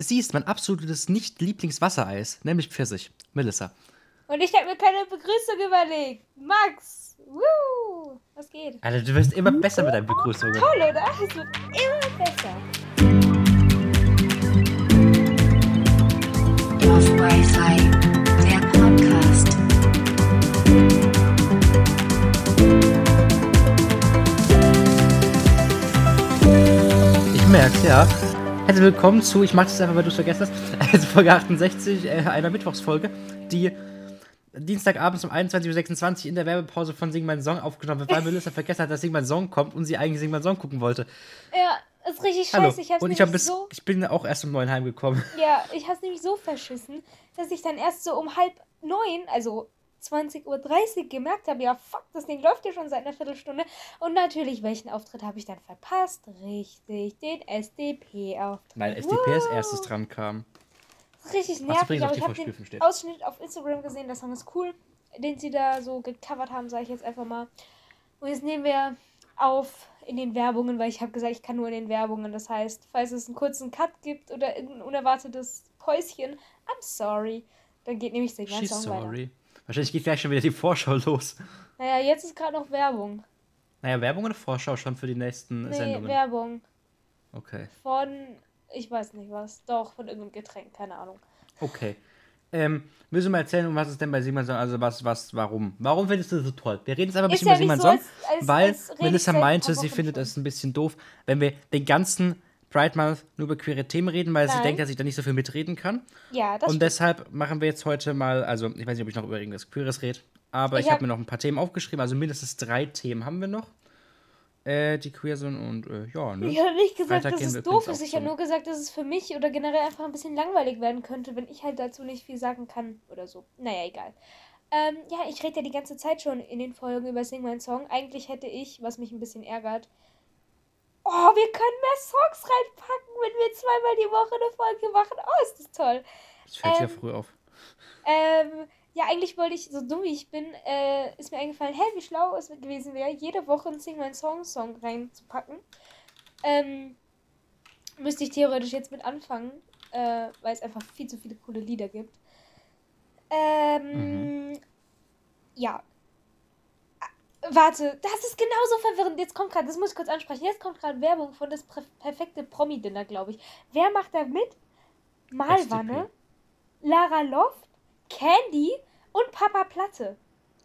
sie ist mein absolutes Nicht-Lieblingswassereis, nämlich Pfirsich. Melissa. Und ich habe mir keine Begrüßung überlegt. Max, woo, was geht? Alter, du wirst immer besser mit deinen Begrüßungen. Toll, oder? Es wird immer besser. Auf Wi-Fi, der Podcast. Ich merk's, ja. Herzlich willkommen zu, ich mach das einfach, weil du es vergessen hast, also Folge 68 äh, einer Mittwochsfolge, die Dienstagabends um 21.26 Uhr in der Werbepause von Sing mein Song aufgenommen wird, weil Melissa vergessen hat, dass Sing mein Song kommt und sie eigentlich Sing mein Song gucken wollte. Ja, ist richtig Hallo. scheiße. Ich hab's und ich, hab bis, so, ich bin auch erst um neun heimgekommen. ja, ich hab's nämlich so verschissen, dass ich dann erst so um halb neun, also 20.30 Uhr gemerkt habe, ja fuck, das Ding läuft ja schon seit einer Viertelstunde. Und natürlich, welchen Auftritt habe ich dann verpasst? Richtig, den SDP-Auftritt. Weil SDP als erstes dran kam. Richtig nervig, aber ich habe den steht. Ausschnitt auf Instagram gesehen, der Song ist cool, den sie da so gecovert haben, sage ich jetzt einfach mal. Und jetzt nehmen wir auf in den Werbungen, weil ich habe gesagt, ich kann nur in den Werbungen. Das heißt, falls es einen kurzen Cut gibt oder irgendein unerwartetes Päuschen, I'm sorry. Dann geht nämlich der ganze Song weiter. Wahrscheinlich geht gleich schon wieder die Vorschau los. Naja, jetzt ist gerade noch Werbung. Naja, Werbung oder Vorschau schon für die nächsten Nee, Sendungen? Werbung. Okay. Von, ich weiß nicht was. Doch, von irgendeinem Getränk, keine Ahnung. Okay. Ähm, müssen wir mal erzählen, um was es denn bei Simon Song, also was, was, warum? Warum findest du das so toll? Wir reden jetzt einfach ein Ist bisschen ja über Simon nicht Song, so, als- als- weil als Melissa meinte, sie findet es ein bisschen doof, wenn wir den ganzen Pride Month nur über queere Themen reden, weil sie Nein. denkt, dass ich da nicht so viel mitreden kann. Ja, das Und stimmt. deshalb machen wir jetzt heute mal, also ich weiß nicht, ob ich noch über irgendwas Queeres rede, aber ich, Ich habe hab- mir noch ein paar Themen aufgeschrieben, also mindestens drei Themen haben wir noch, äh, die queer sind und äh, ja, ne? Ich habe nicht gesagt, Freitag dass es doof ist. Ich habe nur gesagt, dass es für mich oder generell einfach ein bisschen langweilig werden könnte, wenn ich halt dazu nicht viel sagen kann oder so. Naja, egal. Ähm, ja, ich rede ja die ganze Zeit schon in den Folgen über Sing My Song. Eigentlich hätte ich, was mich ein bisschen ärgert, oh, wir können mehr Songs reinpacken, wenn wir zweimal die Woche eine Folge machen. Oh, ist das toll. Das fällt ja ähm, früh auf. Ähm, ja, eigentlich wollte ich, so dumm wie ich bin, äh, ist mir eingefallen, hey, wie schlau es gewesen wäre, jede Woche einen Sing My Song Song reinzupacken. Ähm, müsste ich theoretisch jetzt mit anfangen, äh, weil es einfach viel zu viele coole Lieder gibt. Ähm, ja. Warte, das ist genauso verwirrend. Jetzt kommt gerade, das muss ich kurz ansprechen. Jetzt kommt gerade Werbung von das perfekte Promi-Dinner, glaube ich. Wer macht da mit? Malwanne, Lara Loft, Candy und Papa Platte.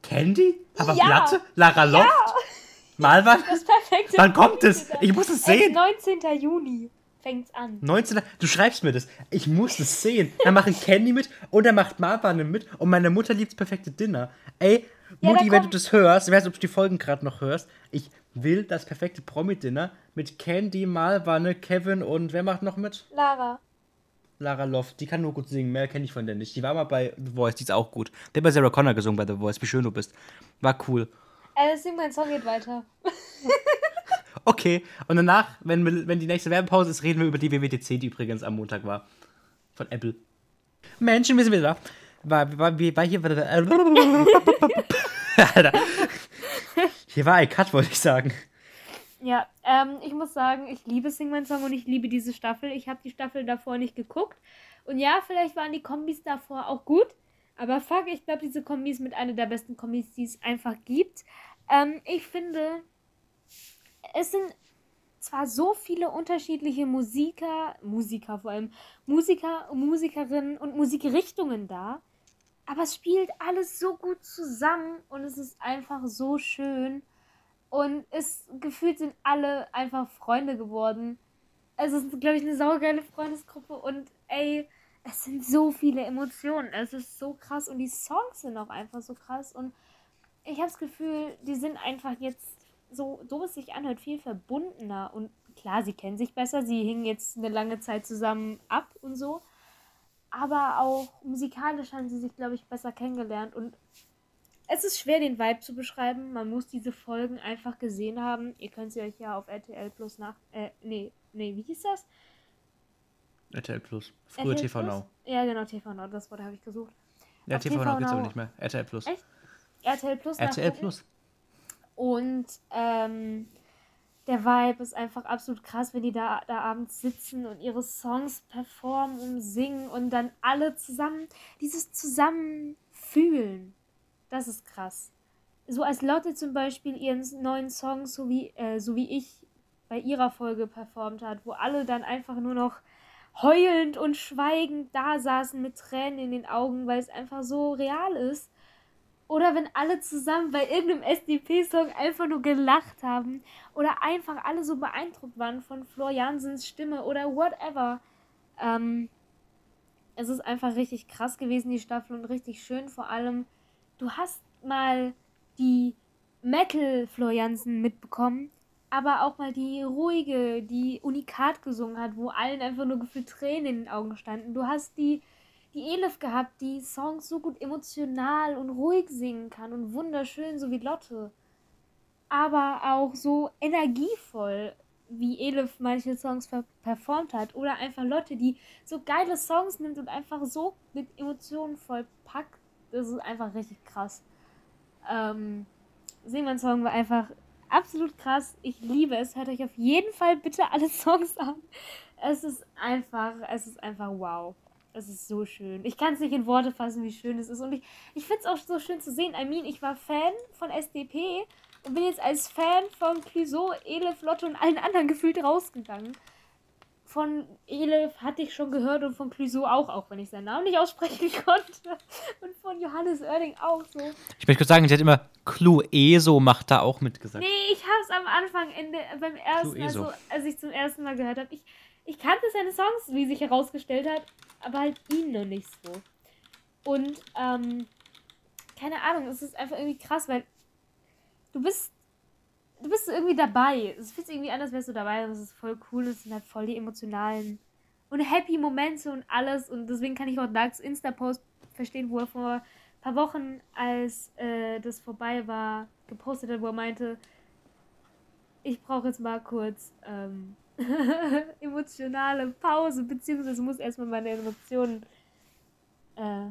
Candy? Aber Ja. Platte? Lara Loft? Malwann? Das perfekte Wann kommt es? Ich muss es sehen. 19. Juni fängt's an. 19. Du schreibst mir das. Ich muss es sehen. Da machen Candy mit und er macht Marwan mit und meine Mutter liebt das perfekte Dinner. Ey, Ja, Mutti, wenn du das hörst, ich weiß nicht, ob du die Folgen gerade noch hörst, ich will das perfekte Promi-Dinner mit Candy, Malwanne, Kevin und wer macht noch mit? Lara. Lara Loft. Die kann nur gut singen, mehr kenne ich von der nicht. Die war mal bei The Voice, die ist auch gut. Der hat bei Sarah Connor gesungen bei The Voice, wie schön du bist. War cool. Äh, sing mein Song geht weiter. Okay, und danach, wenn, wenn die nächste Werbepause ist, reden wir über die WWDC, die übrigens am Montag war. Von Apple. Menschen, wir sind wieder da. War, war, war, war hier. Alter. Hier war ein Cut, wollte ich sagen. Ja, ähm, ich muss sagen, ich liebe Sing My Song und ich liebe diese Staffel. Ich habe die Staffel davor nicht geguckt. Und ja, vielleicht waren die Kombis davor auch gut. Aber fuck, ich glaube, diese Kombis mit einer der besten Kombis, die es einfach gibt. Ähm, ich finde, es sind zwar so viele unterschiedliche Musiker, Musiker vor allem, Musiker, Musikerinnen und Musikrichtungen da, aber es spielt alles so gut zusammen und es ist einfach so schön. Und es gefühlt sind alle einfach Freunde geworden. Es ist, glaube ich, eine saugeile Freundesgruppe und ey, es sind so viele Emotionen. Es ist so krass und die Songs sind auch einfach so krass. Und ich habe das Gefühl, die sind einfach jetzt so, so es sich anhört, viel verbundener. Und klar, sie kennen sich besser, sie hingen jetzt eine lange Zeit zusammen ab und so. Aber auch musikalisch haben sie sich, glaube ich, besser kennengelernt. Und es ist schwer, den Vibe zu beschreiben. Man muss diese Folgen einfach gesehen haben. Ihr könnt sie euch ja auf RTL Plus nach. Äh, nee, nee, wie hieß das? RTL Plus. Früher RTL TV Plus? Now. Ja, genau, TV Now, das Wort habe ich gesucht. Ja, Auf TV Now gibt's Now. aber nicht mehr. RTL Plus. Echt? RTL Plus. RTL. Plus. Und ähm, der Vibe ist einfach absolut krass, wenn die da, da abends sitzen und ihre Songs performen und singen und dann alle zusammen, dieses Zusammenfühlen, das ist krass. So als Lotte zum Beispiel ihren neuen Song, so wie, äh, so wie ich bei ihrer Folge performt hat, wo alle dann einfach nur noch heulend und schweigend da saßen mit Tränen in den Augen, weil es einfach so real ist. Oder wenn alle zusammen bei irgendeinem SDP-Song einfach nur gelacht haben. Oder einfach alle so beeindruckt waren von Flor Jansens Stimme oder whatever. Ähm, es ist einfach richtig krass gewesen, die Staffel, und richtig schön. Vor allem, du hast mal die Metal-Flor Jansen mitbekommen, aber auch mal die ruhige, die Unikat gesungen hat, wo allen einfach nur gefühlt Tränen in den Augen standen. Du hast die die Elif gehabt, die Songs so gut emotional und ruhig singen kann und wunderschön, so wie Lotte. Aber auch so energievoll, wie Elif manche Songs performt hat. Oder einfach Lotte, die so geile Songs nimmt und einfach so mit Emotionen voll packt. Das ist einfach richtig krass. Ähm, Singmann Song war einfach absolut krass. Ich liebe es. Hört euch auf jeden Fall bitte alle Songs an. Es ist einfach, es ist einfach wow. Es ist so schön. Ich kann es nicht in Worte fassen, wie schön es ist. Und ich, ich finde es auch so schön zu sehen. I mean, ich war Fan von SDP und bin jetzt als Fan von Clouseau, Elif, Lotte und allen anderen gefühlt rausgegangen. Von Elif hatte ich schon gehört und von Clouseau auch, auch wenn ich seinen Namen nicht aussprechen konnte. Und von Johannes Oerding auch so. Ich möchte kurz sagen, sie hat immer Clueso macht da auch mitgesagt. Nee, ich habe es am Anfang in der, beim ersten Mal so, als ich zum ersten Mal gehört habe. Ich, ich kannte seine Songs, wie sich herausgestellt hat, aber halt ihn noch nicht so. Und, ähm, keine Ahnung, es ist einfach irgendwie krass, weil du bist, du bist irgendwie dabei. Es fühlt sich irgendwie an, als wärst du dabei und es ist voll cool, es sind halt voll die emotionalen und happy Momente und alles und deswegen kann ich auch Darks Insta-Post verstehen, wo er vor ein paar Wochen, als äh, das vorbei war, gepostet hat, wo er meinte, ich brauche jetzt mal kurz ähm, emotionale Pause, beziehungsweise muss erstmal meine Emotionen äh,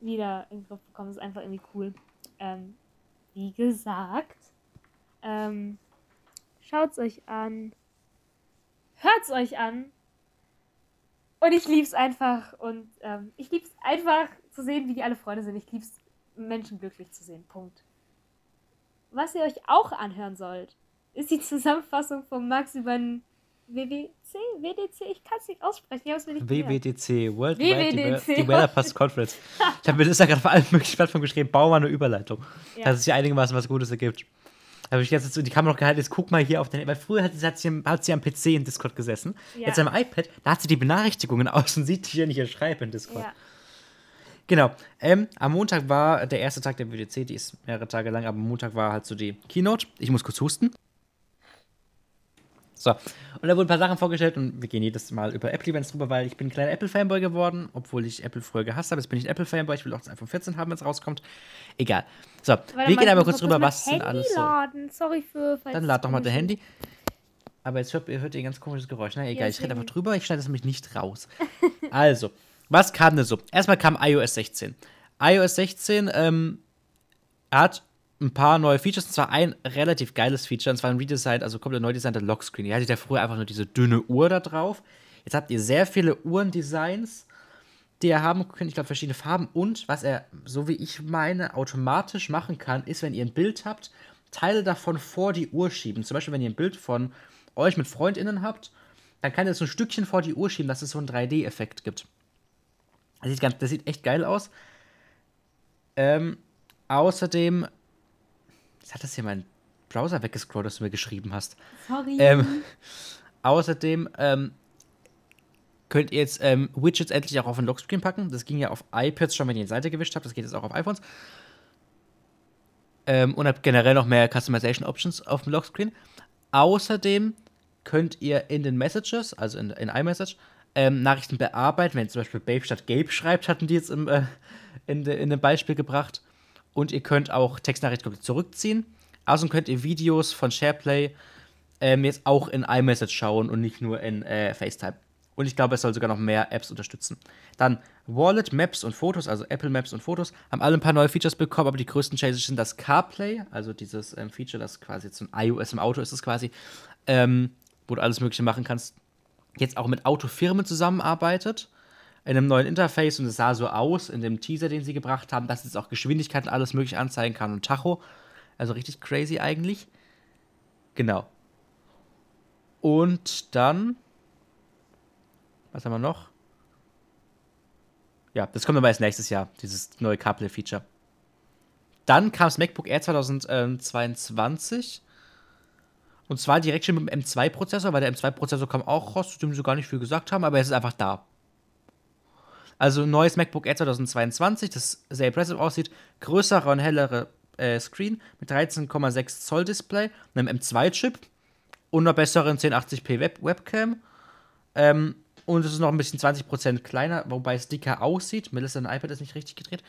wieder in den Griff bekommen. Das ist einfach irgendwie cool. Ähm, wie gesagt, ähm, schaut's euch an, hört's euch an. Und ich lieb's einfach. Und ähm, ich lieb's einfach zu sehen, wie die alle Freunde sind. Ich lieb's, Menschen glücklich zu sehen. Punkt. Was ihr euch auch anhören sollt, ist die Zusammenfassung von Max über den WWC, WDC, ich kann es nicht aussprechen, ich mir nicht WWDC, World WWDC. Developers Conference. Ich habe mir das ja gerade vor allen möglichen Plattformen geschrieben, bau mal eine Überleitung. Ja. Dass es hier einigermaßen was Gutes ergibt. habe ich jetzt die Kamera noch gehalten, jetzt guck mal hier auf den, weil früher hat, hat, sie, hat sie am PC in Discord gesessen, ja. jetzt am iPad, da hat sie die Benachrichtigungen aus und sieht hier nicht ihr Schreiben in Discord. Ja. Genau. Ähm, am Montag war der erste Tag der WDC, die ist mehrere Tage lang, aber am Montag war halt so die Keynote. Ich muss kurz husten. So, und da wurden ein paar Sachen vorgestellt und wir gehen jedes Mal über Apple-Events drüber, weil ich bin ein kleiner Apple-Fanboy geworden, obwohl ich Apple früher gehasst habe. Jetzt bin ich ein Apple-Fanboy, ich will auch das iPhone 14 haben, wenn es rauskommt. Egal. So, wir gehen aber kurz drüber, was sind alles so. Laden. Sorry für. Dann lad doch mal dein Handy. Aber jetzt hört, hört ihr ein ganz komisches Geräusch. Na egal, ja, ich rede einfach drüber, ich schneide das nämlich nicht raus. also, was kam denn so? Erstmal kam iOS 16. iOS 16 ähm, hat ein paar neue Features, und zwar ein relativ geiles Feature, und zwar ein Redesign, also komplett neu designter Lockscreen. Ihr hattet ja früher einfach nur diese dünne Uhr da drauf. Jetzt habt ihr sehr viele Uhrendesigns, die ihr haben könnt. Ich glaube, verschiedene Farben. Und was er, so wie ich meine, automatisch machen kann, ist, wenn ihr ein Bild habt, Teile davon vor die Uhr schieben. Zum Beispiel, wenn ihr ein Bild von euch mit FreundInnen habt, dann kann ihr so ein Stückchen vor die Uhr schieben, dass es so einen 3D-Effekt gibt. Das sieht, ganz, das sieht echt geil aus. Ähm, außerdem Jetzt hat das hier mein Browser weggescrollt, das du mir geschrieben hast. Sorry. Ähm, außerdem ähm, könnt ihr jetzt ähm, Widgets endlich auch auf den Lockscreen packen. Das ging ja auf iPads schon, wenn ihr die Seite gewischt habt. Das geht jetzt auch auf iPhones. Ähm, und habt generell noch mehr Customization Options auf dem Lockscreen. Außerdem könnt ihr in den Messages, also in, in iMessage, ähm, Nachrichten bearbeiten. Wenn zum Beispiel Babe statt Gabe schreibt, hatten die jetzt im, äh, in, de, in dem Beispiel gebracht. Und ihr könnt auch Textnachrichten komplett zurückziehen. Außerdem könnt ihr Videos von SharePlay ähm, jetzt auch in iMessage schauen und nicht nur in äh, FaceTime. Und ich glaube, es soll sogar noch mehr Apps unterstützen. Dann Wallet, Maps und Fotos, also Apple Maps und Fotos, haben alle ein paar neue Features bekommen, aber die größten Changes sind das CarPlay, also dieses ähm, Feature, das quasi jetzt ein iOS im Auto ist es quasi, ähm, wo du alles Mögliche machen kannst. Jetzt auch mit Autofirmen zusammenarbeitet einem neuen Interface und es sah so aus in dem Teaser, den sie gebracht haben, dass es auch Geschwindigkeit und alles mögliche anzeigen kann und Tacho. Also richtig crazy eigentlich. Genau. Und dann. Was haben wir noch? Ja, das kommt aber erst nächstes Jahr, dieses neue CarPlay-Feature. Dann kam das MacBook Air 2022. Und zwar direkt schon mit dem M2-Prozessor, weil der M2-Prozessor kam auch raus, zu dem sie gar nicht viel gesagt haben, aber es ist einfach da. Also ein neues MacBook Air 2022, das sehr impressive aussieht, größere und hellere äh, Screen mit 13,6 Zoll Display, einem M2-Chip und einer besseren 1080p Web Webcam. Ähm, und es ist noch ein bisschen 20% kleiner, wobei es dicker aussieht. Melissa, dein iPad ist nicht richtig gedreht.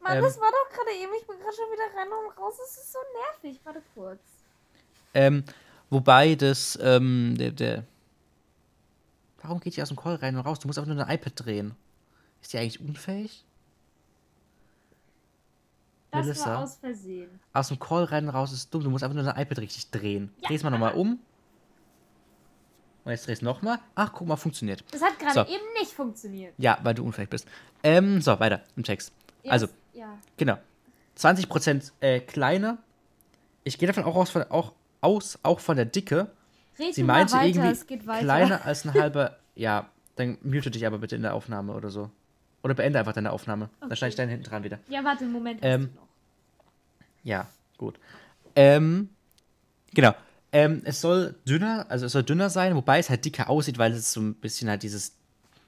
Mann, Ähm. das war doch gerade eben. Ich bin gerade schon wieder rein und raus. Das ist so nervig. Warte kurz. Ähm, wobei das, ähm, der, der. Warum geht die aus dem Call rein und raus? Du musst einfach nur dein iPad drehen. Ist die eigentlich unfähig? Das Melissa? war aus Versehen. Aus dem Call rein und raus ist dumm. Du musst einfach nur dein iPad richtig drehen. Ja, Dreh's mal nochmal um. Und jetzt drehst du nochmal. Ach, guck mal, funktioniert. Das hat gerade So. eben nicht funktioniert. Ja, weil du unfähig bist. Ähm, so, weiter im Text. Also, Jetzt- Ja. genau. 20% äh, kleiner. Ich gehe davon auch aus, von, auch aus, auch von der Dicke. Red Sie meinte weiter, irgendwie es geht weiter. kleiner als ein halber. ja, dann mute dich aber bitte in der Aufnahme oder so. Oder beende einfach deine Aufnahme. Dann Okay. schneide ich deinen hinten dran wieder. Ja, warte, einen Moment. Ähm. Ja, gut. Ähm, genau. Ähm, es soll dünner, also es soll dünner sein, wobei es halt dicker aussieht, weil es so ein bisschen halt dieses.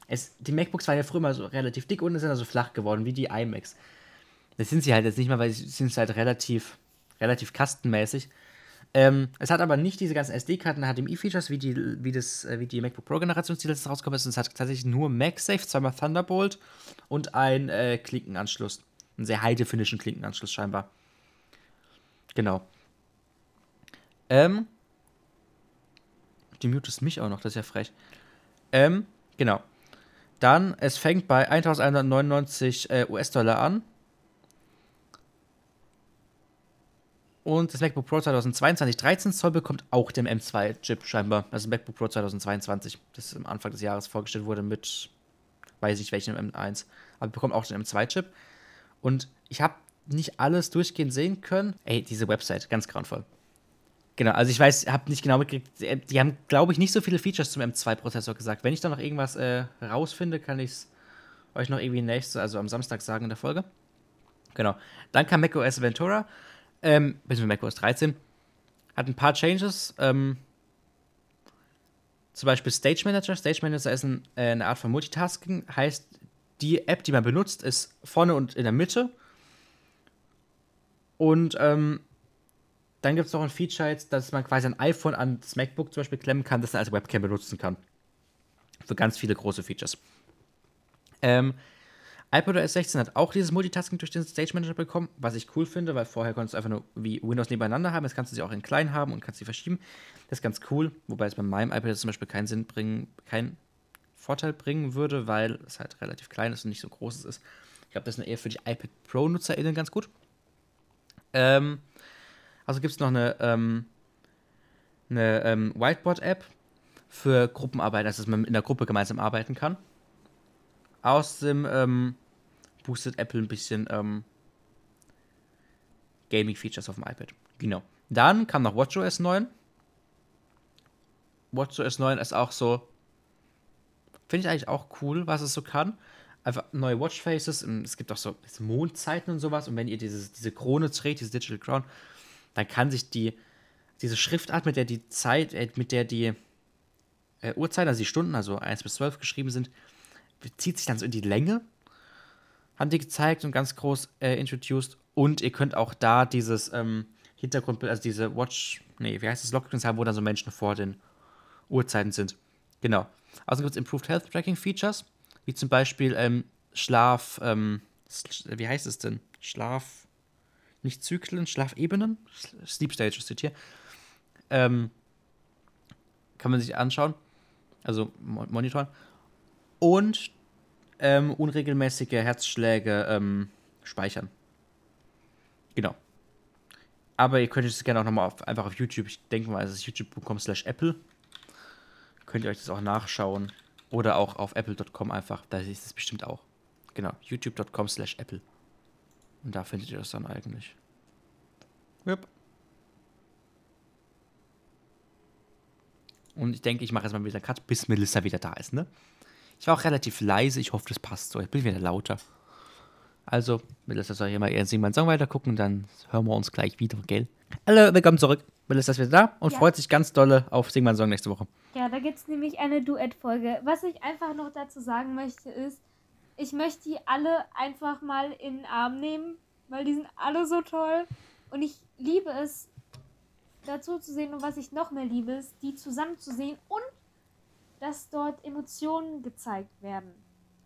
Es, die MacBooks waren ja früher mal so relativ dick und sind also flach geworden, wie die iMacs. Das sind sie halt jetzt nicht mal, weil sie sind halt relativ, relativ kastenmäßig. Ähm, es hat aber nicht diese ganzen SD-Karten, HDMI-Features, wie die, wie, das, äh, wie die MacBook Pro-Generation, die letztes rausgekommen ist. Es hat tatsächlich nur MagSafe, zweimal Thunderbolt und ein äh, Klinkenanschluss. Einen sehr high-definition Klinkenanschluss scheinbar. Genau. Ähm. Die mutest mich auch noch, das ist ja frech. Ähm, genau. Dann, es fängt bei 1199 äh, US-Dollar an. Und das MacBook Pro 2022 13 Zoll bekommt auch den M2-Chip scheinbar. Also MacBook Pro 2022, das am Anfang des Jahres vorgestellt wurde mit, weiß ich welchem M1. Aber bekommt auch den M2-Chip. Und ich habe nicht alles durchgehend sehen können. Ey, diese Website, ganz grauenvoll. Genau, also ich weiß, habe nicht genau mitgekriegt. Die haben, glaube ich, nicht so viele Features zum M2-Prozessor gesagt. Wenn ich da noch irgendwas äh, rausfinde, kann ich es euch noch irgendwie nächste, also am Samstag sagen in der Folge. Genau. Dann kam macOS Ventura, ähm, beziehungsweise macOS 13. Hat ein paar Changes. Ähm, zum Beispiel Stage Manager. Stage Manager ist ein, äh, eine Art von Multitasking. Heißt, die App, die man benutzt, ist vorne und in der Mitte. Und ähm, dann gibt es noch ein Feature jetzt, dass man quasi ein iPhone an das MacBook zum Beispiel klemmen kann, das man als Webcam benutzen kann. Für ganz viele große Features. Ähm, iPadOS 16 hat auch dieses Multitasking durch den Stage Manager bekommen, was ich cool finde, weil vorher konntest du einfach nur wie Windows nebeneinander haben. Jetzt kannst du sie auch in klein haben und kannst sie verschieben. Das ist ganz cool, wobei es bei meinem iPad zum Beispiel keinen Sinn bringen, keinen Vorteil bringen würde, weil es halt relativ klein ist und nicht so groß ist. Ich glaube, das ist eher für die iPad Pro-NutzerInnen ganz gut. Ähm, also gibt es noch eine, ähm, eine ähm, Whiteboard-App für Gruppenarbeit, dass man in der Gruppe gemeinsam arbeiten kann. Außerdem ähm, boostet Apple ein bisschen ähm, Gaming-Features auf dem iPad. Genau. Dann kam noch WatchOS 9. WatchOS 9 ist auch so, finde ich eigentlich auch cool, was es so kann. Einfach neue Watchfaces. Es gibt auch so Mondzeiten und sowas. Und wenn ihr dieses, diese Krone dreht, diese Digital Crown, dann kann sich die, diese Schriftart, mit der die Zeit, äh, mit der die äh, Uhrzeiten, also die Stunden, also 1 bis 12 geschrieben sind, zieht sich dann so in die Länge. Haben die gezeigt und ganz groß äh, introduced. Und ihr könnt auch da dieses ähm, Hintergrundbild, also diese Watch, nee, wie heißt das, Lockscreens haben, wo dann so Menschen vor den Uhrzeiten sind. Genau. Außerdem gibt es Improved Health Tracking Features, wie zum Beispiel ähm, Schlaf, ähm, wie heißt es denn? Schlaf, nicht Zyklen, Schlafebenen? Sleep Stages steht hier. Ähm, kann man sich anschauen, also mo- monitoren. und ähm, unregelmäßige Herzschläge ähm, speichern. Genau. Aber ihr könnt es gerne auch nochmal auf, einfach auf YouTube, ich denke mal, es ist youtube.com slash Apple. Könnt ihr euch das auch nachschauen. Oder auch auf apple.com einfach, da ist es bestimmt auch. Genau, youtube.com slash Apple. Und da findet ihr das dann eigentlich. Yep. Und ich denke, ich mache jetzt mal wieder einen Cut, bis Melissa wieder da ist, ne? Ich war auch relativ leise, ich hoffe, das passt so. Ich bin wieder lauter. Also, Melissa soll hier mal ihren Sing meinen Song weitergucken, dann hören wir uns gleich wieder, gell? Hallo, willkommen zurück. Melissa ist wieder da und Ja. freut sich ganz dolle auf Sing meinen Song nächste Woche. Ja, da gibt es nämlich eine Duettfolge. Was ich einfach noch dazu sagen möchte, ist, ich möchte die alle einfach mal in den Arm nehmen, weil die sind alle so toll. Und ich liebe es, dazu zu sehen. Und was ich noch mehr liebe, ist, die zusammen zu sehen und dass dort Emotionen gezeigt werden.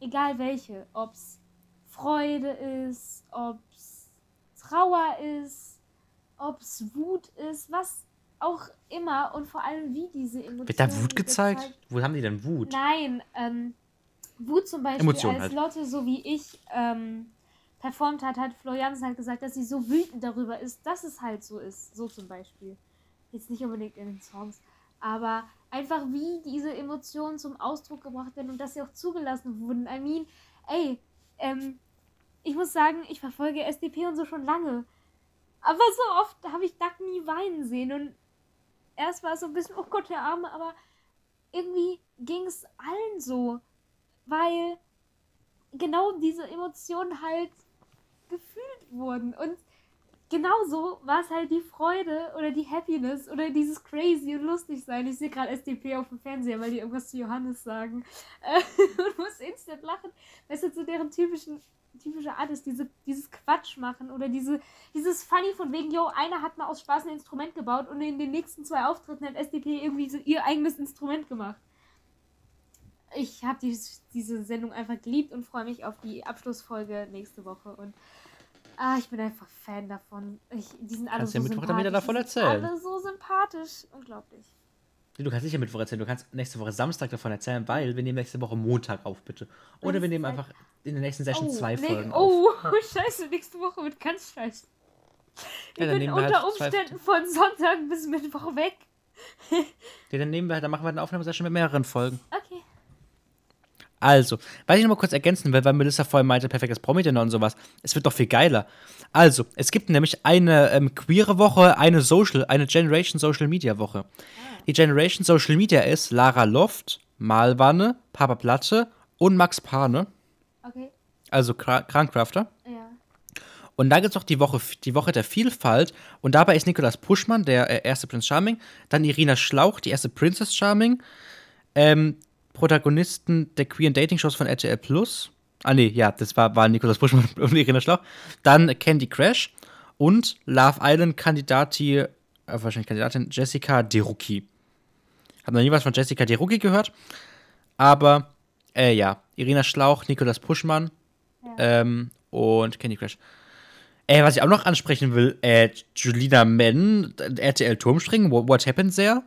Egal welche. Ob es Freude ist, ob es Trauer ist, ob es Wut ist, was auch immer. Und vor allem, wie diese Emotionen Wird da Wut gezeigt? Wo haben die denn Wut? Nein, ähm, Wut zum Beispiel, Emotionen als halt. Lotte, so wie ich, ähm, performt hat, hat Florian halt gesagt, dass sie so wütend darüber ist, dass es halt so ist. So zum Beispiel. Jetzt nicht unbedingt in den Songs, aber einfach wie diese Emotionen zum Ausdruck gebracht werden und dass sie auch zugelassen wurden. I mean, ey, ähm, ich muss sagen, ich verfolge SDP und so schon lange. Aber so oft habe ich Duck nie weinen sehen und erst war es so ein bisschen, oh Gott, der Arme, aber irgendwie ging es allen so, weil genau diese Emotionen halt gefühlt wurden. Und genauso war es halt die Freude oder die Happiness oder dieses crazy und lustig sein. Ich sehe gerade SDP auf dem Fernseher, weil die irgendwas zu Johannes sagen. Und muss instant lachen. Weißt du, zu deren typischen typische Art ist, diese, dieses Quatsch machen oder diese, dieses Funny von wegen, yo, einer hat mal aus Spaß ein Instrument gebaut und in den nächsten zwei Auftritten hat SDP irgendwie so ihr eigenes Instrument gemacht ich habe die, diese Sendung einfach geliebt und freue mich auf die Abschlussfolge nächste Woche. Und ah, ich bin einfach Fan davon. Ich, die sind alle Kannst so ja Mittwoch sympathisch. dann wieder davon Die sind erzählen. Alle so sympathisch. Unglaublich. Du kannst nicht ja Mittwoch erzählen, du kannst nächste Woche Samstag davon erzählen, weil wir nehmen nächste Woche Montag auf, bitte. Oder wir nehmen einfach in der nächsten Session zwei nee, Folgen auf. Oh, scheiße, nächste Woche wird ganz scheiße. Ich Ja, bin wir unter halt Umständen von Sonntag bis Mittwoch weg. Ja, dann nehmen wir, dann machen wir eine Aufnahmesession mit mehreren Folgen. Okay. Also, was ich noch mal kurz ergänzen will, weil Melissa vorhin meinte, perfektes Promi-Dinner und sowas. Es wird doch viel geiler. Also, es gibt nämlich eine ähm, queere Woche, eine Social, eine Generation Social Media Woche. Die Generation Social Media ist Lara Loft, Malwanne, Papa Platte und Max Pane, Okay. also Kra Krankrafter. Ja. Und dann gibt es noch die Woche, die Woche der Vielfalt. Und dabei ist Nikolas Puschmann, der äh, erste Prinz Charming. Dann Irina Schlauch, die erste Princess Charming. Ähm, Protagonisten der Queer Dating Shows von RTL Plus. Ah, nee, ja, das war, war Nikolas Puschmann und Irina Schlauch. Dann Candy Crash. Und Love Island Kandidati, äh, wahrscheinlich Kandidatin Jessica Derucki. Hab noch nie was von Jessica Derucki gehört. Aber, äh, ja, Irina Schlauch, Nikolas Puschmann ähm, und Candy Crush. Äh, was ich auch noch ansprechen will, äh, Julina Men, RTL Turmspringen, what, what happened there?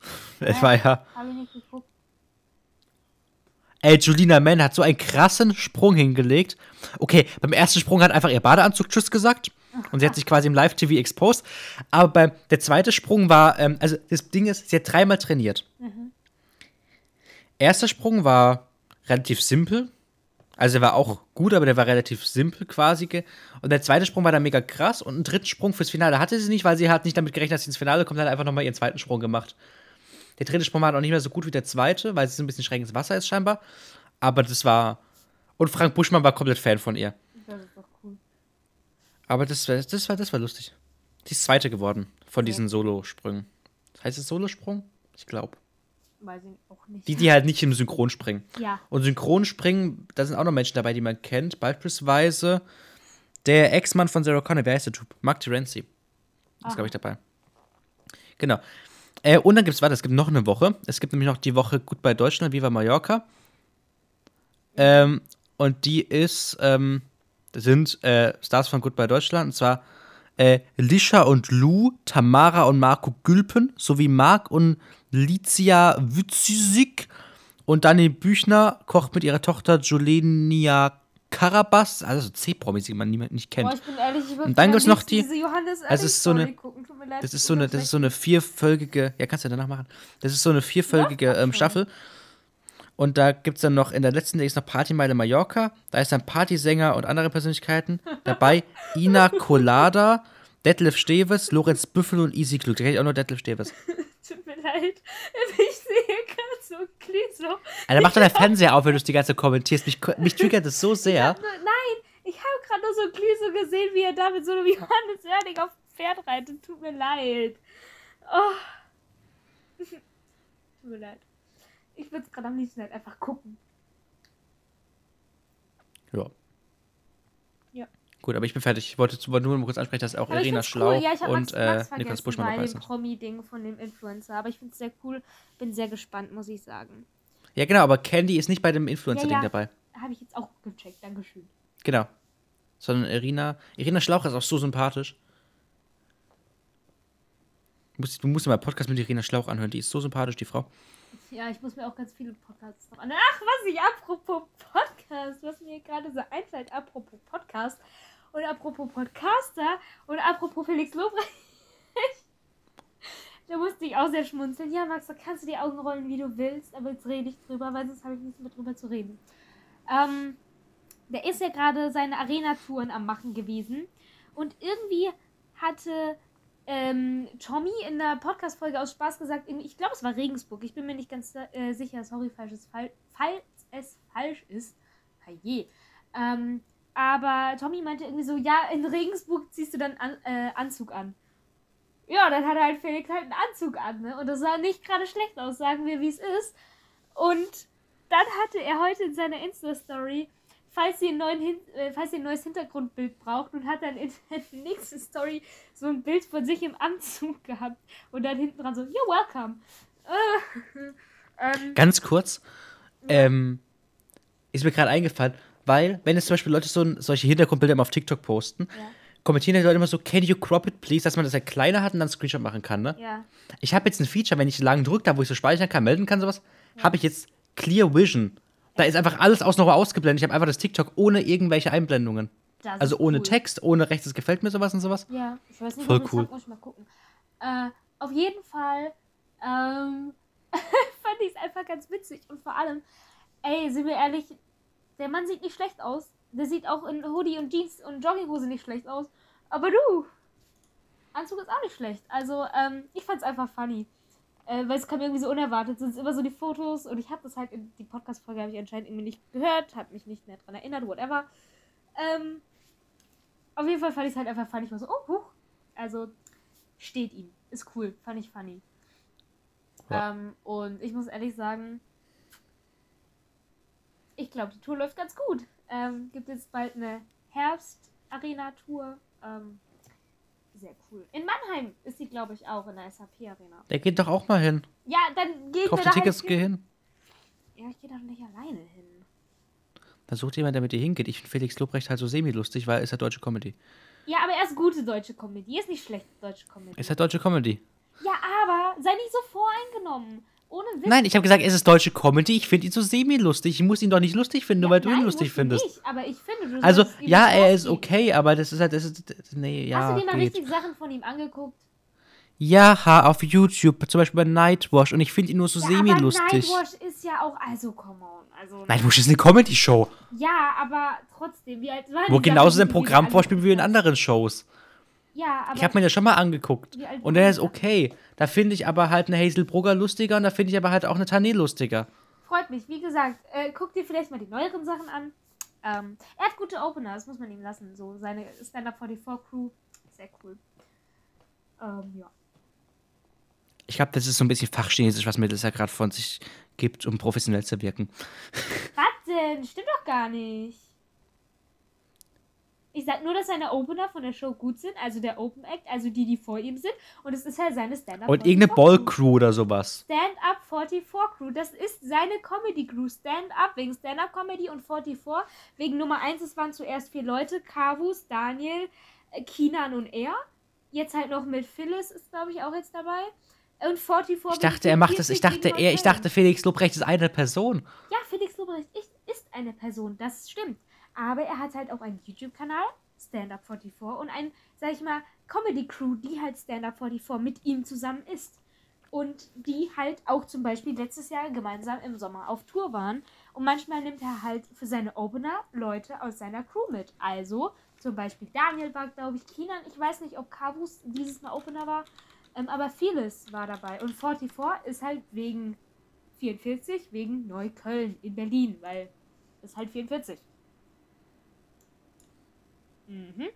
Es war ja. Habe ich nicht geguckt. Ey, Julina Men hat so einen krassen Sprung hingelegt. Okay, beim ersten Sprung hat einfach ihr Badeanzug Tschüss gesagt. Und sie hat sich quasi im Live-TV exposed. Aber beim, der zweite Sprung war, ähm, also das Ding ist, sie hat dreimal trainiert. Erster Sprung war relativ simpel. Also er war auch gut, aber der war relativ simpel quasi. Und der zweite Sprung war dann mega krass. Und einen dritten Sprung fürs Finale hatte sie nicht, weil sie hat nicht damit gerechnet, dass sie ins Finale kommt, hat einfach nochmal ihren zweiten Sprung gemacht. Der dritte Sprung war auch nicht mehr so gut wie der zweite, weil es so ein bisschen schräg ins Wasser ist scheinbar. Aber das war. Und Frank Buschmann war komplett Fan von ihr. Das ist doch cool. Aber das, war- das, war, das war lustig. Die ist zweite geworden von diesen Solosprüngen. Heißt es Solosprung? Ich glaube. Weiß ich auch nicht. Die, die halt nicht im Synchron springen. ja. Und Synchronspringen, da sind auch noch Menschen dabei, die man kennt. Beispielsweise der Ex-Mann von Sarah Connor, wer heißt der Typ? Mark Terenzi. Ist, glaube ich, dabei. Genau. Äh, und dann gibt es weiter, es gibt noch eine Woche. Es gibt nämlich noch die Woche Goodbye Deutschland, Viva Mallorca. Ähm, und die ist, ähm, das sind äh, Stars von Goodbye Deutschland, und zwar äh, Lisha und Lou, Tamara und Marco Gülpen, sowie Marc und Licia Wützisik Und Dani Büchner kocht mit ihrer Tochter Julenia Karabas, also so C-Promis, die man niemand nicht kennt. Boah, ich bin ehrlich, ich Und dann am gibt's noch die- also es ist so eine- leid, Das ist so eine, das ist so eine vierfolgige, ja, kannst du danach machen. Das ist so eine vierfolgige Ja, ähm. Staffel. Und da gibt es dann noch, in der letzten, der ist noch Partymeile Mallorca. Da ist dann Partysänger und andere Persönlichkeiten dabei. Ina Colada, Detlef Steves, Lorenz Büffel und Easy Glück. Da kenne ich auch nur Detlef Steves. Tut mir leid. Ich sehe gerade so ein Gliso. Alter, mach doch der Fernseher auf, wenn du es die ganze Zeit kommentierst. Mich, mich triggert das so sehr. Nein, ich habe gerade nur so ein Gliso gesehen, wie er da mit so einem Johannes Oerding auf dem Pferd reitet. Tut mir leid. Oh. Tut mir leid. Ich würde es gerade am liebsten halt einfach gucken. Ja. Gut, aber ich bin fertig. Ich wollte nur mal kurz ansprechen, dass auch Aber Irina Schlau cool. Ja, und Max, äh, Niklas Buschmann bei dabei sind. Promi-Ding von dem Influencer. Aber ich finde es sehr cool. Bin sehr gespannt, muss ich sagen. Ja, genau, aber Candy ist nicht bei dem Influencer-Ding Ja, ja. dabei. Habe ich jetzt auch gecheckt. Dankeschön. Genau. Sondern Irina. Irina Schlauch ist auch so sympathisch. Du musst, du musst dir mal Podcast mit Irina Schlauch anhören. Die ist so sympathisch, die Frau. Ja, ich muss mir auch ganz viele Podcasts noch an. Ach, was ich, apropos Podcast, was mir gerade so einfällt, apropos Podcast und apropos Podcaster und apropos Felix Lobrecht. da musste ich auch sehr schmunzeln. Ja, Max, da kannst du die Augen rollen, wie du willst, aber jetzt rede ich drüber, weil sonst habe ich nichts mehr drüber zu reden. Ähm, der ist ja gerade seine Arena-Touren am Machen gewesen und irgendwie hatte ähm, Tommy in der Podcast-Folge aus Spaß gesagt, ich glaube, es war Regensburg, ich bin mir nicht ganz äh, sicher, sorry, falls es, fal falls es falsch ist. Haje. Ähm, aber Tommy meinte irgendwie so, ja, in Regensburg ziehst du dann an, äh, Anzug an. Ja, dann hat halt Felix halt einen Anzug an, ne? Und das sah nicht gerade schlecht aus, sagen wir, wie es ist. Und dann hatte er heute in seiner Insta-Story, falls ihr, äh, falls ihr ein neues Hintergrundbild braucht, und hat dann in der nächsten Story so ein Bild von sich im Anzug gehabt. Und dann hinten dran so, you're welcome. Äh, ähm, Ganz kurz. Ähm, ist mir gerade eingefallen, weil, wenn jetzt zum Beispiel Leute so ein, solche Hintergrundbilder immer auf TikTok posten, Ja. kommentieren die Leute immer so, can you crop it please, dass man das ja kleiner hat und dann einen Screenshot machen kann, ne? ja. Ich habe jetzt ein Feature, wenn ich lang drücke, da wo ich so speichern kann, melden kann, sowas, habe ich jetzt Clear Vision. Da ist einfach alles außen noch ausgeblendet. Ich habe einfach das TikTok ohne irgendwelche Einblendungen. Das Also ohne cool. Text, ohne rechts, das gefällt mir sowas und sowas. Ja, ich weiß nicht, Voll cool. hab, muss ich mal gucken. Äh, auf jeden Fall ähm, fand ich es einfach ganz witzig. Und vor allem, ey, sind wir ehrlich, der Mann sieht nicht schlecht aus. Der sieht auch in Hoodie und Jeans und Jogginghose nicht schlecht aus. Aber du, Anzug ist auch nicht schlecht. Also, ähm, ich fand's einfach funny. Äh, weil es kam irgendwie so unerwartet. Sind immer so die Fotos und ich habe das halt in die Podcast-Folge habe ich anscheinend irgendwie nicht gehört, habe mich nicht mehr dran erinnert, whatever. Ähm, auf jeden Fall fand ich es halt einfach funny. Ich war so, oh, huch. Also, steht ihm. Ist cool. Fand ich funny. Ja. Ähm, und ich muss ehrlich sagen, ich glaube, die Tour läuft ganz gut. Ähm, gibt jetzt bald eine Herbst-Arena-Tour. Ähm, sehr cool. In Mannheim ist die, glaube ich, auch in der SAP-Arena. Der geht doch auch mal hin. Ja, dann geht Kauf die da Tickets, halt geh hin. Ja, ich gehe doch nicht alleine hin. Dann sucht jemand, der mit dir hingeht. Ich finde Felix Lobrecht halt so semi-lustig, weil er ist ja deutsche Comedy. Ja, aber er ist gute deutsche Comedy. Ist nicht schlechte deutsche Comedy. Ist halt deutsche Comedy. Ja, aber sei nicht so voreingenommen. Ohne Witz. Nein, ich habe gesagt, es ist deutsche Comedy. Ich finde ihn so semi-lustig. Ich muss ihn doch nicht lustig finden, nur weil du ihn lustig findest. Nicht, aber ich finde, du Also, ja, er ist okay, aber das ist halt, das ist, das- nee, ja, Hast du dir mal geht. richtig Sachen von ihm angeguckt? Ja, ha, auf YouTube, zum Beispiel bei Nightwash und ich finde ihn nur so Ja, semi-lustig. Nightwash ist ja auch, also come on. Also, Nightwash ist eine Comedy-Show, Ja, aber trotzdem, wie alt waren wo genauso sein Programm vorspielen wie in anderen Shows. Ja, aber Ich habe mir das schon mal angeguckt. Und der ist okay. Da finde ich aber halt eine Hazel Brugger lustiger und da finde ich aber halt auch eine Tané lustiger. freut mich. Wie gesagt, äh, guck dir vielleicht mal die neueren Sachen an. Ähm, er hat gute Opener, das muss man ihm lassen. So seine Stand-Up 44 Crew, sehr cool. Ähm, ja. Ich glaube, das ist so ein bisschen Fachchinesisch, was Mittels ja gerade von sich gibt, um professionell zu wirken. Was denn? Stimmt doch gar nicht. Ich sag nur, dass seine Opener von der Show gut sind, also der Open Act, also die, die vor ihm sind. Und es ist halt seine Stand-Up Und irgendeine 44 Crew. Ball-Crew oder sowas. Stand-Up 44 Crew. Das ist seine Comedy-Crew. Stand-Up wegen Stand-Up-Comedy und 44 wegen Nummer 1. Es waren zuerst vier Leute. Kavus, Daniel, äh, Kinan und er. Jetzt halt noch mit Phyllis ist, glaube ich, auch jetzt dabei. Und 44 Ich dachte, er macht das. Ich dachte, er, ich dachte, Felix Lobrecht ist eine Person. Ja, Felix Lobrecht ist, ist eine Person, das stimmt. Aber er hat halt auch einen YouTube-Kanal, Stand Up 44, und ein, sag ich mal, Comedy-Crew, die halt Stand Up 44 mit ihm zusammen ist. Und die halt auch zum Beispiel letztes Jahr gemeinsam im Sommer auf Tour waren. Und manchmal nimmt er halt für seine Opener Leute aus seiner Crew mit. Also zum Beispiel Daniel war, glaube ich, Kinan. Ich weiß nicht, ob Kabus dieses Mal Opener war. Ähm, aber vieles war dabei. Und 44 ist halt wegen 44, wegen Neukölln in Berlin, weil es halt 44. Mhm.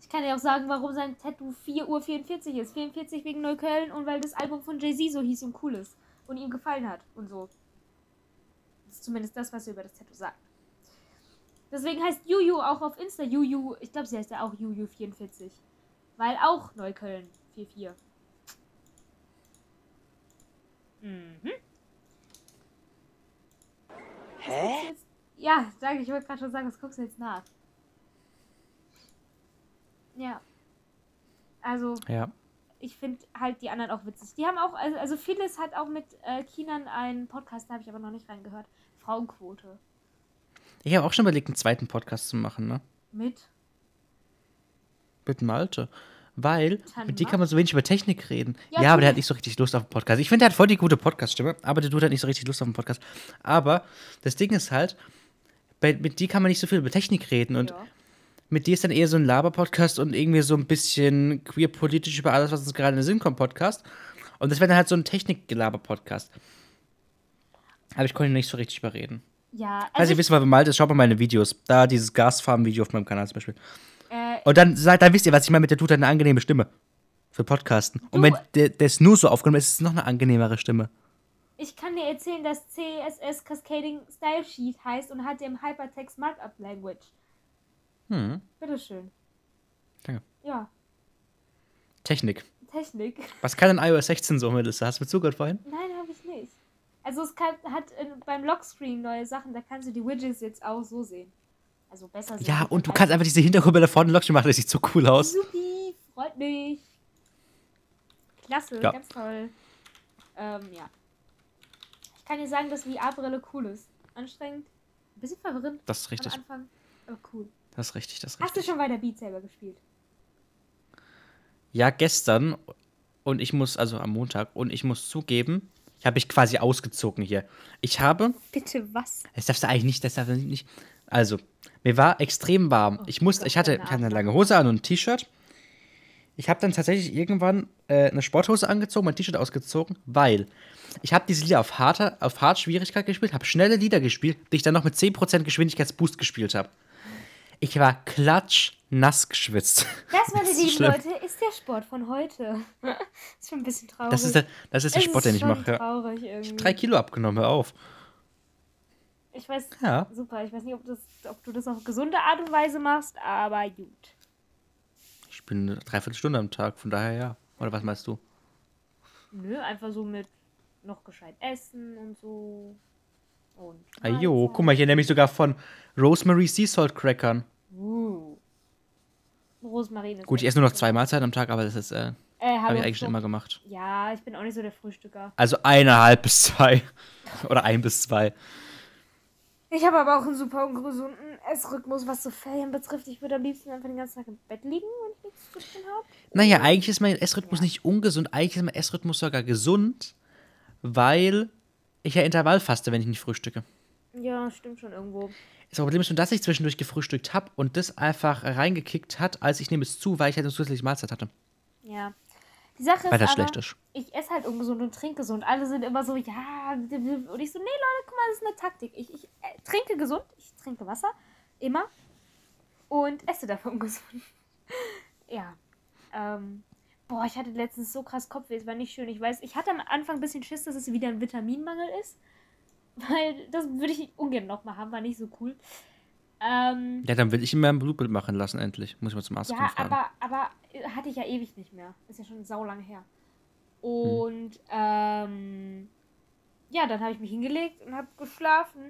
Ich kann ja auch sagen, warum sein Tattoo 4 Uhr 44 ist. 44 wegen Neukölln und weil das Album von Jay-Z so hieß und cool ist. Und ihm gefallen hat und so. Das ist zumindest das, was er über das Tattoo sagt. Deswegen heißt Juju auch auf Insta Juju. Ich glaube, sie heißt ja auch Juju44. Weil auch Neukölln 44. Mhm. Hä? Jetzt, ja, sage ich, wollte gerade schon sagen, was guckst du jetzt nach? Ja. Also, Ja. ich finde halt die anderen auch witzig. Die haben auch, also, also vieles hat auch mit äh, Kinan einen Podcast, da habe ich aber noch nicht reingehört. Frauenquote. Ich habe auch schon überlegt, einen zweiten Podcast zu machen, ne? Mit. Mit Malte. Weil, Dann mit dir kann man so wenig über Technik reden. Ja, Ja, aber der hat nicht so richtig Lust auf den Podcast. Ich finde, der hat voll die gute Podcast-Stimme, aber der tut halt nicht so richtig Lust auf den Podcast. Aber das Ding ist halt, bei, mit dir kann man nicht so viel über Technik reden und ja. Mit dir ist dann eher so ein Laber-Podcast und irgendwie so ein bisschen queer-politisch über alles, was uns gerade in den Sinn kommt, Podcast. Und das wäre dann halt so ein Technik-Gelaber-Podcast. Aber ich konnte nicht so richtig überreden. Ja, Falls also ihr wisst, was bemalt ist, schaut mal meine Videos. Da dieses Gasfarben-Video auf meinem Kanal zum Beispiel. äh, Und dann, seid- dann wisst ihr, was ich meine mit der tut hat eine angenehme Stimme. Für Podcasten. Und Du- wenn der, der ist nur so aufgenommen ist, ist es noch eine angenehmere Stimme. ich kann dir erzählen, dass CSS Cascading Style Sheet heißt und hat im Hypertext Markup Language. Hm. Bitteschön. Danke. Ja, Technik. Technik. Was kann denn iOS 16 so, Melissa? Hast du mir zugehört vorhin? Nein, habe ich nicht. Also es kann, hat in, beim Lockscreen neue Sachen, da kannst du die Widgets jetzt auch so sehen. Also besser sehen. Ja, und du kannst einfach diese Hintergrundbilder vorne in Lockstream machen, das sieht so cool aus. Supi, freut mich. Klasse, Ja. ganz toll. Ähm, ja. Ich kann dir sagen, dass VR-Brille cool ist. Anstrengend, ein bisschen verwirrend Das ist richtig. am Anfang, aber cool. Das ist richtig, das ist Hast du richtig. schon weiter Beat selber gespielt? Ja, gestern und ich muss, also am Montag, und ich muss zugeben, ich habe mich quasi ausgezogen hier. Ich habe, Bitte was? das darfst du eigentlich nicht, das darfst du nicht. Also, mir war extrem warm. Oh ich musste, Gott, ich hatte, ich hatte eine lange Hose an und ein T-Shirt. Ich habe dann tatsächlich irgendwann äh, eine Sporthose angezogen, mein T-Shirt ausgezogen, weil ich habe diese Lieder auf harter, auf hart Schwierigkeit gespielt, habe schnelle Lieder gespielt, die ich dann noch mit 10% Geschwindigkeitsboost gespielt habe. Ich war klatschnass geschwitzt. Das, meine ist lieben schlimm. Leute, ist der Sport von heute. ist schon ein bisschen traurig. Das ist der, das ist der Sport, den ich mache. traurig irgendwie. Drei Kilo abgenommen, hör auf. Ich weiß, Ja. super, ich weiß nicht, ob, das, ob du das auf gesunde Art und Weise machst, aber gut. Ich bin eine Dreiviertelstunde am Tag, von daher ja. Oder was meinst du? Nö, einfach so mit noch gescheit essen und so. Und Ajo, guck mal, hier nämlich sogar von Rosemary Sea Salt Crackern. Uh. Rosmarin ist Gut, ich esse nur noch zwei Mahlzeiten am Tag, aber das ist, äh, Äh, habe ich eigentlich schon immer gemacht. Ja, ich bin auch nicht so der Frühstücker. Also eineinhalb bis zwei. Oder ein bis zwei. Ich habe aber auch einen super ungesunden Essrhythmus, was so Ferien betrifft. Ich würde am liebsten einfach den ganzen Tag im Bett liegen, wenn ich nichts zu tun habe. Naja, eigentlich ist mein Essrhythmus nicht ungesund. Eigentlich ist mein Essrhythmus sogar gesund, weil ich ja Intervall faste, wenn ich nicht frühstücke. Ja, stimmt schon irgendwo. Das Problem ist nur, dass ich zwischendurch gefrühstückt habe und das einfach reingekickt hat, als ich nehme es zu, weil ich halt eine zusätzliche Mahlzeit hatte. Ja. Die Sache ist Weil das aber, schlecht ist. ich esse halt ungesund und trinke gesund. Alle sind immer so, ja, und ich so, nee, Leute, guck mal, das ist eine Taktik. Ich, ich äh, trinke gesund, ich trinke Wasser, immer, und esse dafür ungesund. ja. Ähm, boah, ich hatte letztens so krass Kopfweh, es war nicht schön. Ich weiß, ich hatte am Anfang ein bisschen Schiss, dass es wieder ein Vitaminmangel ist. Weil das würde ich ungern nochmal haben, war nicht so cool. Ähm, Ja, dann will ich ihm mal ein Blutbild machen lassen, endlich. Muss ich mal zum Arzt ja, gehen fragen. aber, aber äh, hatte ich ja ewig nicht mehr. Ist ja schon sau lange her. Und ähm, ja, dann habe ich mich hingelegt und habe geschlafen.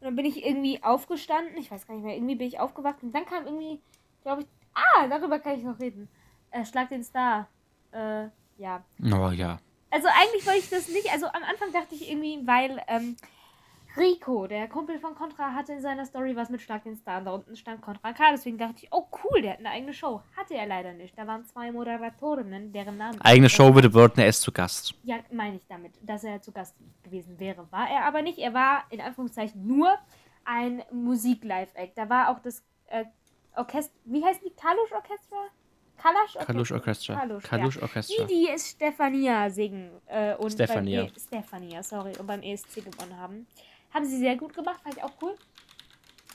Und dann bin ich irgendwie aufgestanden. Ich weiß gar nicht mehr. Irgendwie bin ich aufgewacht. Und dann kam irgendwie, glaube ich, ah, darüber kann ich noch reden. Äh, Schlag den Star. Äh, ja. Oh ja. Also eigentlich wollte ich das nicht. Also am Anfang dachte ich irgendwie, weil ähm, Rico, der Kumpel von Contra, hatte in seiner Story was mit Schlag den Star. Da unten stand Contra K. Deswegen dachte ich, oh cool, der hat eine eigene Show. Hatte er leider nicht. Da waren zwei Moderatorinnen, deren Namen. Eigene Show würde bedeuten, er ist zu Gast. Ja, meine ich damit, dass er zu Gast gewesen wäre. War er aber nicht. Er war in Anführungszeichen nur ein Musik-Live-Act. Da war auch das äh, Orchester. Wie heißt die? Kalusch Orchestra? Kalasch Orchestra? Kalush Orchestra. Kalusch, Kalush ja. Orchestra. Die, die Stefania singen. Äh, und Stefania. E Stefania, sorry. Und beim ESC gewonnen haben. Haben sie sehr gut gemacht, fand ich auch cool.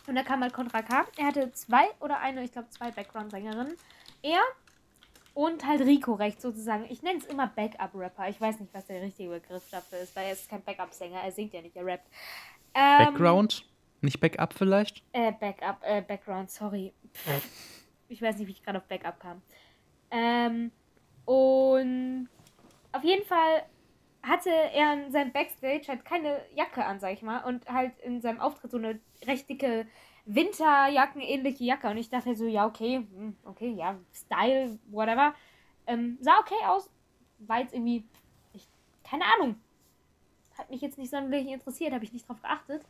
Und da kam halt Contra K. Er hatte zwei oder eine, ich glaube zwei Background-Sängerinnen. Er und halt Rico recht sozusagen. Ich nenne es immer Backup-Rapper. Ich weiß nicht, was der richtige Begriff dafür ist, weil er ist kein Backup-Sänger. Er singt ja nicht, er rappt. Ähm, Background? Nicht Backup vielleicht? Äh, Backup, äh, Background, sorry. Pff. Ich weiß nicht, wie ich gerade auf Backup kam. Ähm, und auf jeden Fall hatte er in seinem Backstage halt keine Jacke an, sag ich mal. Und halt in seinem Auftritt so eine recht dicke Winterjacken-ähnliche Jacke. Und ich dachte so, ja, okay, hm, okay, ja, Style, whatever. Ähm, sah okay aus. War jetzt irgendwie, ich, keine Ahnung. Hat mich jetzt nicht sonderlich interessiert, habe ich nicht drauf geachtet.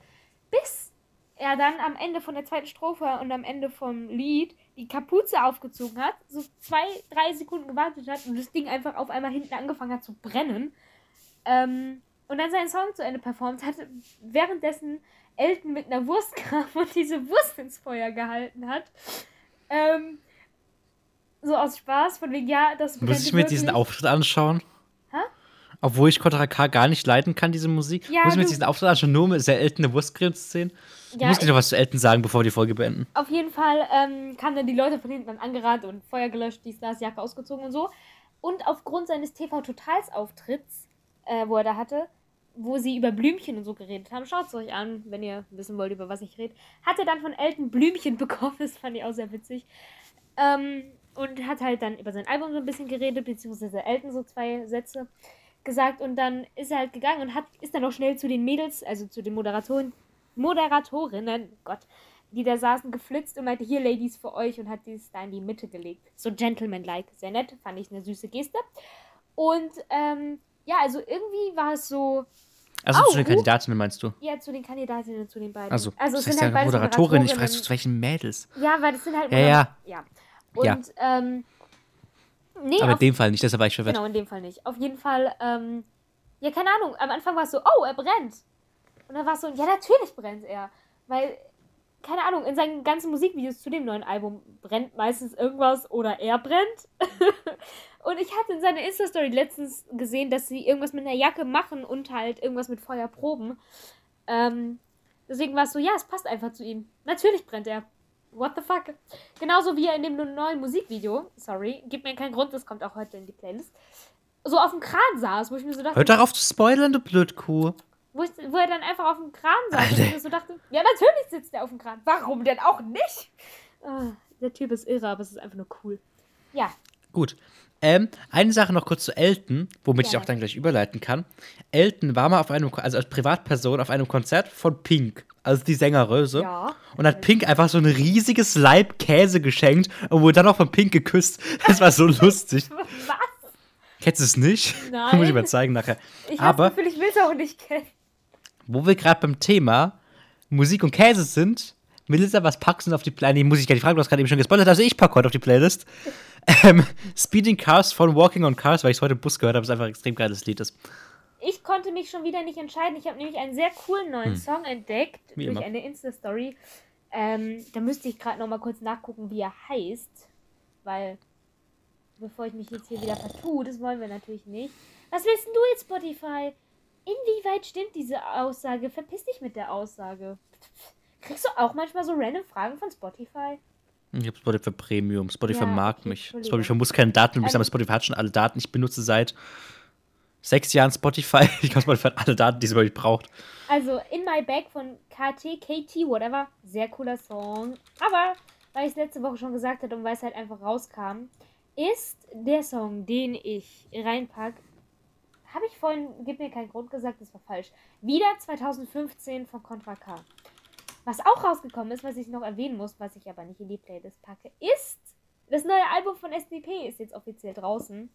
Bis er dann am Ende von der zweiten Strophe und am Ende vom Lied die Kapuze aufgezogen hat, so zwei, drei Sekunden gewartet hat und das Ding einfach auf einmal hinten angefangen hat zu brennen. Ähm, und dann seinen Song zu Ende performt hat, währenddessen Elton mit einer Wurst kam und diese Wurst ins Feuer gehalten hat. Ähm, so aus Spaß, von wegen, ja, das Muss ich mir diesen. Auftritt anschauen? Hä? Obwohl ich Contra K gar nicht leiden kann, diese Musik. Ja, Muss ich mir diesen Auftritt anschauen, nur um sehr Elton eine Wurstcreme zu sehen? Ich Ja, muss gleich noch was zu Elton sagen, bevor wir die Folge beenden. Auf jeden Fall ähm, kamen dann die Leute von hinten dann angerannt und Feuer gelöscht, dies, das, Jacke ausgezogen und so. Und aufgrund seines TV-Totals-Auftritts, äh, wo er da hatte, wo sie über Blümchen und so geredet haben, schaut es euch an, wenn ihr wissen wollt, über was ich rede, hat er dann von Elton Blümchen bekommen, das fand ich auch sehr witzig. Ähm, und hat halt dann über sein Album so ein bisschen geredet, beziehungsweise Elton so zwei Sätze gesagt und dann ist er halt gegangen und hat, ist dann auch schnell zu den Mädels, also zu den Moderatoren, Moderatorinnen, Gott, die da saßen, geflitzt und meinte, hier Ladies für euch und hat dieses da in die Mitte gelegt. So gentleman-like, sehr nett, fand ich eine süße Geste. Und ähm, ja, also irgendwie war es so, Also Au, zu den. Kandidatinnen meinst du? ja, zu den Kandidatinnen, zu den beiden. Also, also das heißt ja halt beides Moderatorin, ich frage Moderatorinnen. zu welchen Mädels. Ja, weil das sind halt Ja, ja. Ja. Und, Ja. ähm, nee, Aber in dem Fall nicht, deshalb war ich verwirrt. genau, in dem Fall nicht. Auf jeden Fall, ähm, ja, keine Ahnung, am Anfang war es so, oh, er brennt. Und dann war es so, ja, natürlich brennt er. Weil, keine Ahnung, in seinen ganzen Musikvideos zu dem neuen Album brennt meistens irgendwas oder er brennt. und ich hatte in seiner Insta-Story letztens gesehen, dass sie irgendwas mit einer Jacke machen und halt irgendwas mit Feuer proben. Ähm, deswegen war es so, ja, es passt einfach zu ihm. Natürlich brennt er. What the fuck? Genauso wie er in dem neuen Musikvideo, sorry, gibt mir keinen Grund, das kommt auch heute in die Playlist, so auf dem Kran saß, wo ich mir so dachte, Hör darauf zu spoilern, du Blödkuh. wo, ich, wo er dann einfach auf dem Kran saß Alter. ich mir so dachte, ja, natürlich sitzt er auf dem Kran. Warum denn auch nicht? Ah, der Typ ist irre, aber es ist einfach nur cool. Ja, Gut. Ähm, eine Sache noch kurz zu Elton, womit ich Gerne. auch dann gleich überleiten kann. Elton war mal auf einem, also als Privatperson auf einem Konzert von Pink, also die Sängerröse. Ja. Und hat Pink einfach so ein riesiges Leib Käse geschenkt und wurde dann auch von Pink geküsst. Das war so lustig. was? Kennst du es nicht? Nein. Muss ich mal zeigen nachher. Ich Aber Gefühl, ich will es auch nicht kennen. wo wir gerade beim Thema Musik und Käse sind, Melissa, was packst du auf die Playlist? Nee, muss ich gar nicht fragen, du hast gerade eben schon gespoilert, also ich packe heute auf die Playlist. Ähm, Speeding Cars von Walking on Cars, weil ich es heute im Bus gehört habe, es einfach ein extrem geiles Lied ist. Ich konnte mich schon wieder nicht entscheiden. Ich habe nämlich einen sehr coolen neuen Song entdeckt Hm. Wie durch immer. eine Insta-Story. Ähm, da müsste ich gerade noch mal kurz nachgucken, wie er heißt. Weil, bevor ich mich jetzt hier wieder vertue, das wollen wir natürlich nicht. Was willst denn du jetzt, Spotify? Inwieweit stimmt diese Aussage? Verpiss dich mit der Aussage. Kriegst du auch manchmal so random Fragen von Spotify? Ich habe Spotify Premium. Spotify Ja, mag okay, mich. Spotify muss keine Daten übrigens Ähm, haben. Spotify hat schon alle Daten. Ich benutze seit sechs Jahren Spotify. Ich glaube, Spotify hat alle Daten, die es überhaupt braucht. Also, In My Bag von KT, KT, whatever. Sehr cooler Song. Aber, weil ich es letzte Woche schon gesagt hatte und weil es halt einfach rauskam, ist der Song, den ich reinpack. Habe ich vorhin, gib mir keinen Grund gesagt, das war falsch. Wieder 2015 von Contra K. Was auch rausgekommen ist, was ich noch erwähnen muss, was ich aber nicht in die Playlist packe, ist das neue Album von SDP ist jetzt offiziell draußen.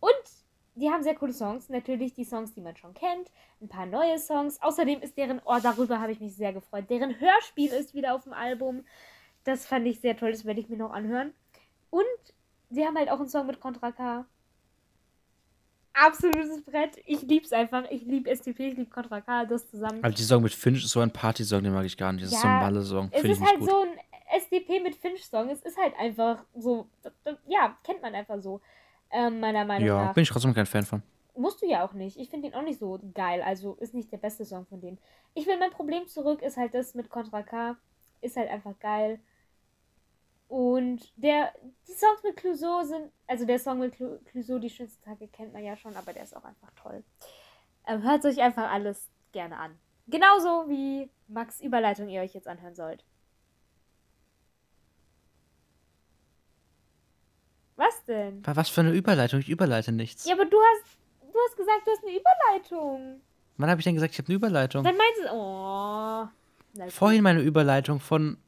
Und die haben sehr coole Songs. Natürlich die Songs, die man schon kennt. Ein paar neue Songs. Außerdem ist deren, oh, darüber habe ich mich sehr gefreut. Deren Hörspiel ist wieder auf dem Album. Das fand ich sehr toll. Das werde ich mir noch anhören. Und sie haben halt auch einen Song mit Contra K. Absolutes Brett. Ich lieb's einfach. Ich liebe STP, ich liebe Contra K. Das zusammen. Aber die Song mit Finch ist so ein Party-Song, den mag ich gar nicht. Das ist so ein Ja, Malle-Song. Es ist halt gut. so ein SDP mit Finch-Song. Es ist halt einfach so. Ja, kennt man einfach so. Ähm, meiner Meinung ja, nach. bin ich trotzdem kein Fan von. Musst du ja auch nicht. Ich finde ihn auch nicht so geil. Also ist nicht der beste Song von denen. Ich will mein Problem zurück, ist halt das mit Contra K. Ist halt einfach geil. Und der, die Songs mit Clouseau sind, also der Song mit Clou- Clouseau, die schönsten Tage kennt man ja schon, aber der ist auch einfach toll. Ähm, hört euch einfach alles gerne an. Genauso wie Max Überleitung ihr euch jetzt anhören sollt. Was denn? Was für eine Überleitung? Ich überleite nichts. Ja, aber du hast, du hast gesagt, du hast eine Überleitung. Wann habe ich denn gesagt, ich habe eine Überleitung? Dann meinst du, oh. Vorhin meine Überleitung von,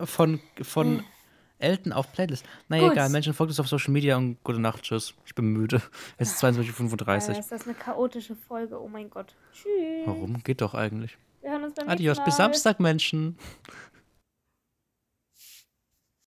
von, von Elton auf Playlist. Naja, Gut. egal. Menschen, folgt uns auf Social Media und gute Nacht. Tschüss. Ich bin müde. Es ist 22.35 Alter, ist das eine chaotische Folge? Oh mein Gott. Tschüss. Warum? Geht doch eigentlich. Wir hören uns beim Adios. Bis. Samstag, Menschen.